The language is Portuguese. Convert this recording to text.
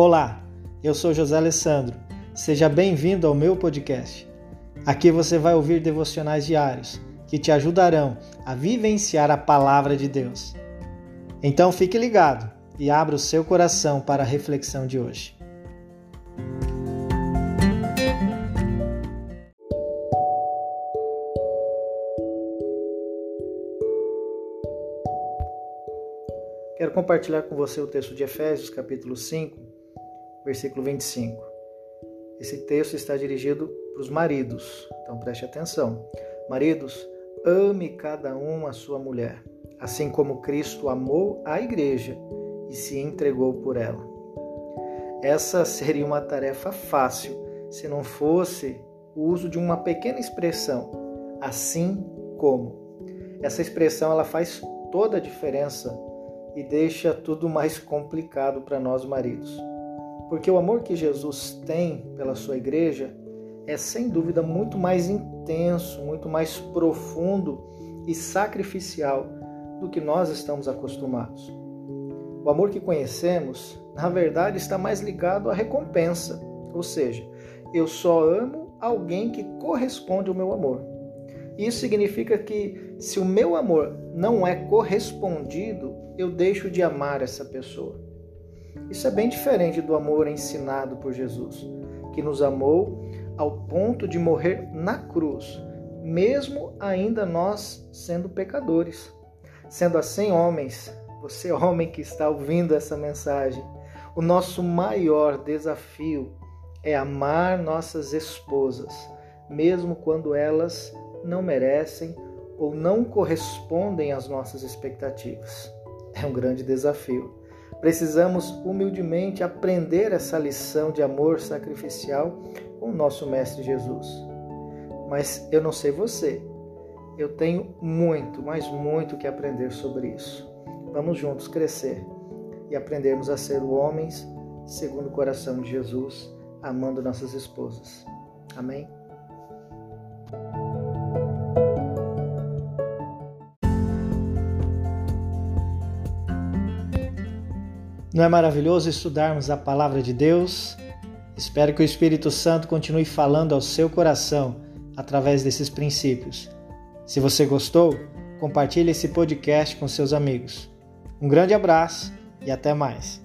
Olá, eu sou José Alessandro. Seja bem-vindo ao meu podcast. Aqui você vai ouvir devocionais diários que te ajudarão a vivenciar a palavra de Deus. Então fique ligado e abra o seu coração para a reflexão de hoje. Quero compartilhar com você o texto de Efésios, capítulo 5, versículo 25. Esse texto está dirigido para os maridos, então preste atenção. Maridos, ame cada um a sua mulher, assim como Cristo amou a igreja e se entregou por ela. Essa seria uma tarefa fácil se não fosse o uso de uma pequena expressão, assim como. Essa expressão ela faz toda a diferença e deixa tudo mais complicado para nós maridos. Porque o amor que Jesus tem pela sua igreja é sem dúvida muito mais intenso, muito mais profundo e sacrificial do que nós estamos acostumados. O amor que conhecemos, na verdade, está mais ligado à recompensa, ou seja, eu só amo alguém que corresponde ao meu amor. Isso significa que se o meu amor não é correspondido, eu deixo de amar essa pessoa. Isso é bem diferente do amor ensinado por Jesus, que nos amou ao ponto de morrer na cruz, mesmo ainda nós sendo pecadores. Sendo assim, homens, você homem que está ouvindo essa mensagem, o nosso maior desafio é amar nossas esposas, mesmo quando elas não merecem ou não correspondem às nossas expectativas. É um grande desafio. Precisamos humildemente aprender essa lição de amor sacrificial com o nosso Mestre Jesus. Mas eu não sei você, eu tenho muito, mas muito que aprender sobre isso. Vamos juntos crescer e aprendermos a ser homens segundo o coração de Jesus, amando nossas esposas. Amém? Não é maravilhoso estudarmos a palavra de Deus? Espero que o Espírito Santo continue falando ao seu coração através desses princípios. Se você gostou, compartilhe esse podcast com seus amigos. Um grande abraço e até mais.